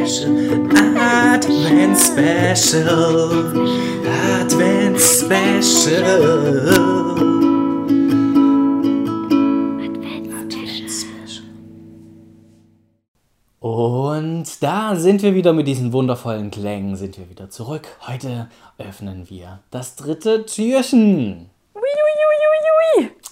Special, Advents Special, Advents Special. Und da sind wir wieder mit diesen wundervollen Klängen, sind wir wieder zurück. Heute öffnen wir das dritte Türchen.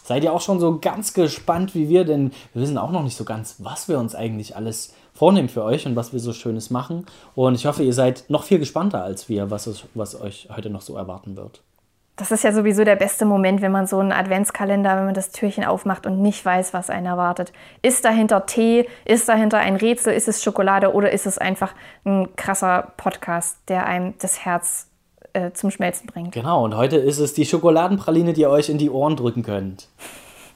Seid ihr auch schon so ganz gespannt wie wir, denn wir wissen auch noch nicht so ganz, was wir uns eigentlich alles vornehmen für euch und was wir so Schönes machen. Und ich hoffe, ihr seid noch viel gespannter als wir, was, es, was euch heute noch so erwarten wird. Das ist ja sowieso der beste Moment, wenn man so einen Adventskalender, wenn man das Türchen aufmacht und nicht weiß, was einen erwartet. Ist dahinter Tee? Ist dahinter ein Rätsel? Ist es Schokolade? Oder ist es einfach ein krasser Podcast, der einem das Herz äh, zum Schmelzen bringt? Genau, und heute ist es die Schokoladenpraline, die ihr euch in die Ohren drücken könnt.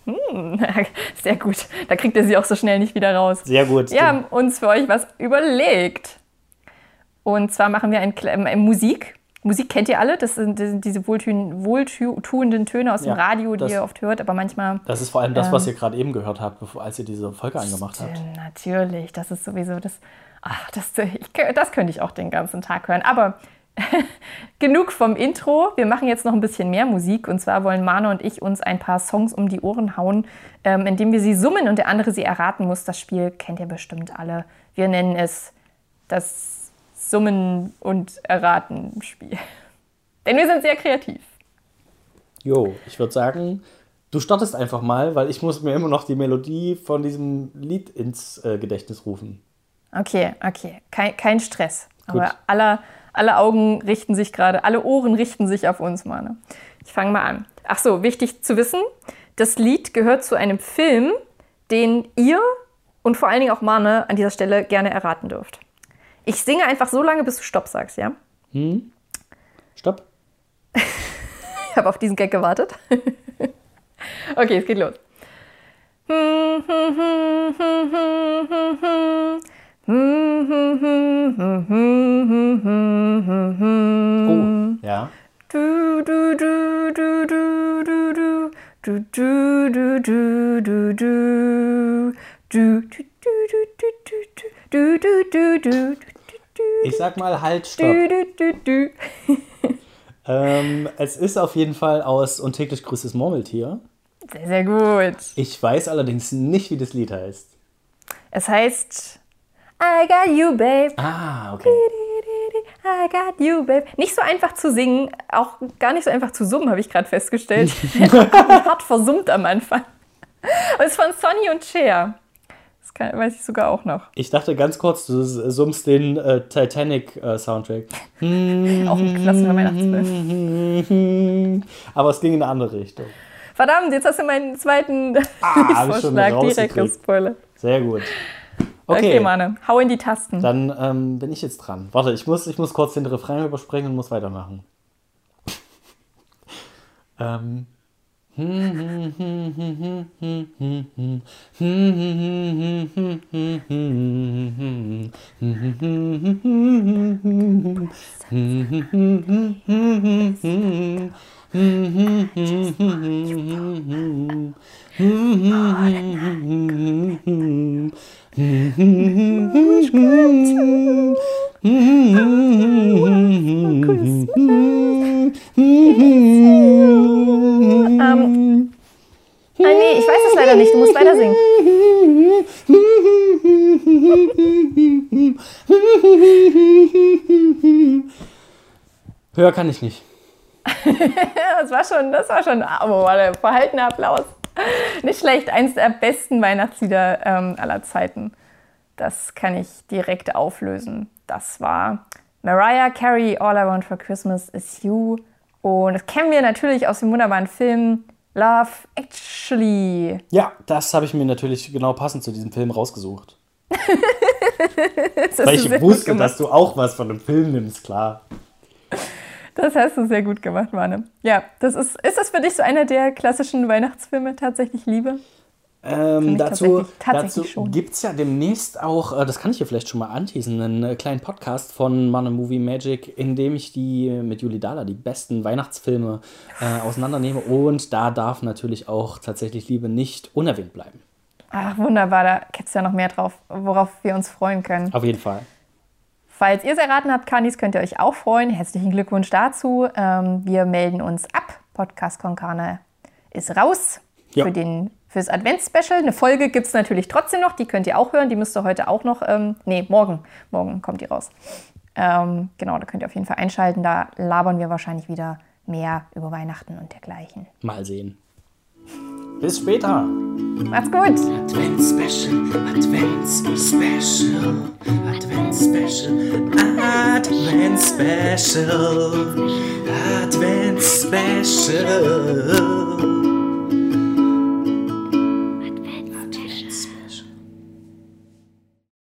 Sehr gut. Da kriegt ihr sie auch so schnell nicht wieder raus. Sehr gut. Wir haben uns für euch was überlegt. Und zwar machen wir ein, äh, Musik. Musik kennt ihr alle. Das sind, das sind diese wohltun, wohltuenden Töne aus dem Ja, Radio, die das- ihr oft hört. Aber manchmal Das ist vor allem das, was ihr gerade eben gehört habt, bevor, als ihr diese Folge angemacht habt. Natürlich, das ist sowieso das. Ach, das, ich, das könnte ich auch den ganzen Tag hören. Aber genug vom Intro. Wir machen jetzt noch ein bisschen mehr Musik. Und zwar wollen Mano und ich uns ein paar Songs um die Ohren hauen, ähm, indem wir sie summen und der andere sie erraten muss. Das Spiel kennt ihr bestimmt alle. Wir nennen es das Summen- und Erraten-Spiel. Denn wir sind sehr kreativ. Jo, ich würde sagen, du startest einfach mal, weil ich muss mir immer noch die Melodie von diesem Lied ins äh, Gedächtnis rufen. Okay, okay. Kein, kein Stress. Gut. Aber alle, alle Augen richten sich gerade, alle Ohren richten sich auf uns, Mane. Ich fange mal an. Ach so, wichtig zu wissen, das Lied gehört zu einem Film, den ihr und vor allen Dingen auch Mane an dieser Stelle gerne erraten dürft. Ich singe einfach so lange, bis du Stopp sagst, ja? Stopp. Ich habe auf diesen Gag gewartet. okay, es geht los. Du, du, du, du, du. Du, du, du, du, du, du, Ich sag mal halt Stopp. Ähm, es ist auf jeden Fall aus Und täglich grüßt das Murmeltier. Sehr, sehr gut. Ich weiß allerdings nicht, wie das Lied heißt. Es heißt I got you, babe. Ah, okay. I got you, babe. Nicht so einfach zu singen, auch gar nicht so einfach zu summen, habe ich gerade festgestellt. Hart versummt am Anfang. Es ist von Sonny und Cher. Das kann, weiß ich sogar auch noch. Ich dachte ganz kurz, du summst den äh, Titanic-Soundtrack. Auch ein klassischer Weihnachtsfilm. Aber es ging in eine andere Richtung. Verdammt, jetzt hast du meinen zweiten Ah, Vorschlag direkt gespoilert. Sehr gut. Okay, Okay, Mane, hau in die Tasten. dann ähm, bin ich jetzt dran. Warte, ich muss, ich muss kurz den Refrain überspringen und muss weitermachen. ähm. Ähm, ah, nee, ich weiß es leider nicht. Du musst weiter singen. Höher kann ich nicht. Das war schon, das war schon, aber warte, verhaltener Applaus. Nicht schlecht, eins der besten Weihnachtslieder ähm, aller Zeiten. Das kann ich direkt auflösen. Das war Mariah Carey, All I Want for Christmas is You. Und das kennen wir natürlich aus dem wunderbaren Film Love Actually. Ja, das habe ich mir natürlich genau passend zu diesem Film rausgesucht. Weil ich wusste, dass du auch was von dem Film nimmst, klar. Das hast du sehr gut gemacht, Mane. Ja, das ist, ist das für dich so einer der klassischen Weihnachtsfilme tatsächlich Liebe? Ähm, dazu tatsächlich- dazu gibt es ja demnächst auch, äh, das kann ich hier vielleicht schon mal anteasen, einen äh, kleinen Podcast von Mana Movie Magic, in dem ich die mit Juli Dahler die besten Weihnachtsfilme äh, auseinandernehme. Und da darf natürlich auch tatsächlich Liebe nicht unerwähnt bleiben. Ach, wunderbar, da gibt es ja noch mehr drauf, worauf wir uns freuen können. Auf jeden Fall. Falls ihr es erraten habt, Kanis, könnt ihr euch auch freuen. Herzlichen Glückwunsch dazu. Ähm, wir melden uns ab. Podcast Konkane ist raus Ja. für den, fürs Advents-Special. Eine Folge gibt es natürlich trotzdem noch. Die könnt ihr auch hören. Die müsst ihr heute auch noch. Ähm, nee, morgen. Morgen kommt die raus. Ähm, genau, da könnt ihr auf jeden Fall einschalten. Da labern wir wahrscheinlich wieder mehr über Weihnachten und dergleichen. Mal sehen. Bis später. Macht's gut! Advent Special, Advent Special, Advent Special, Advent Special, Advent Special.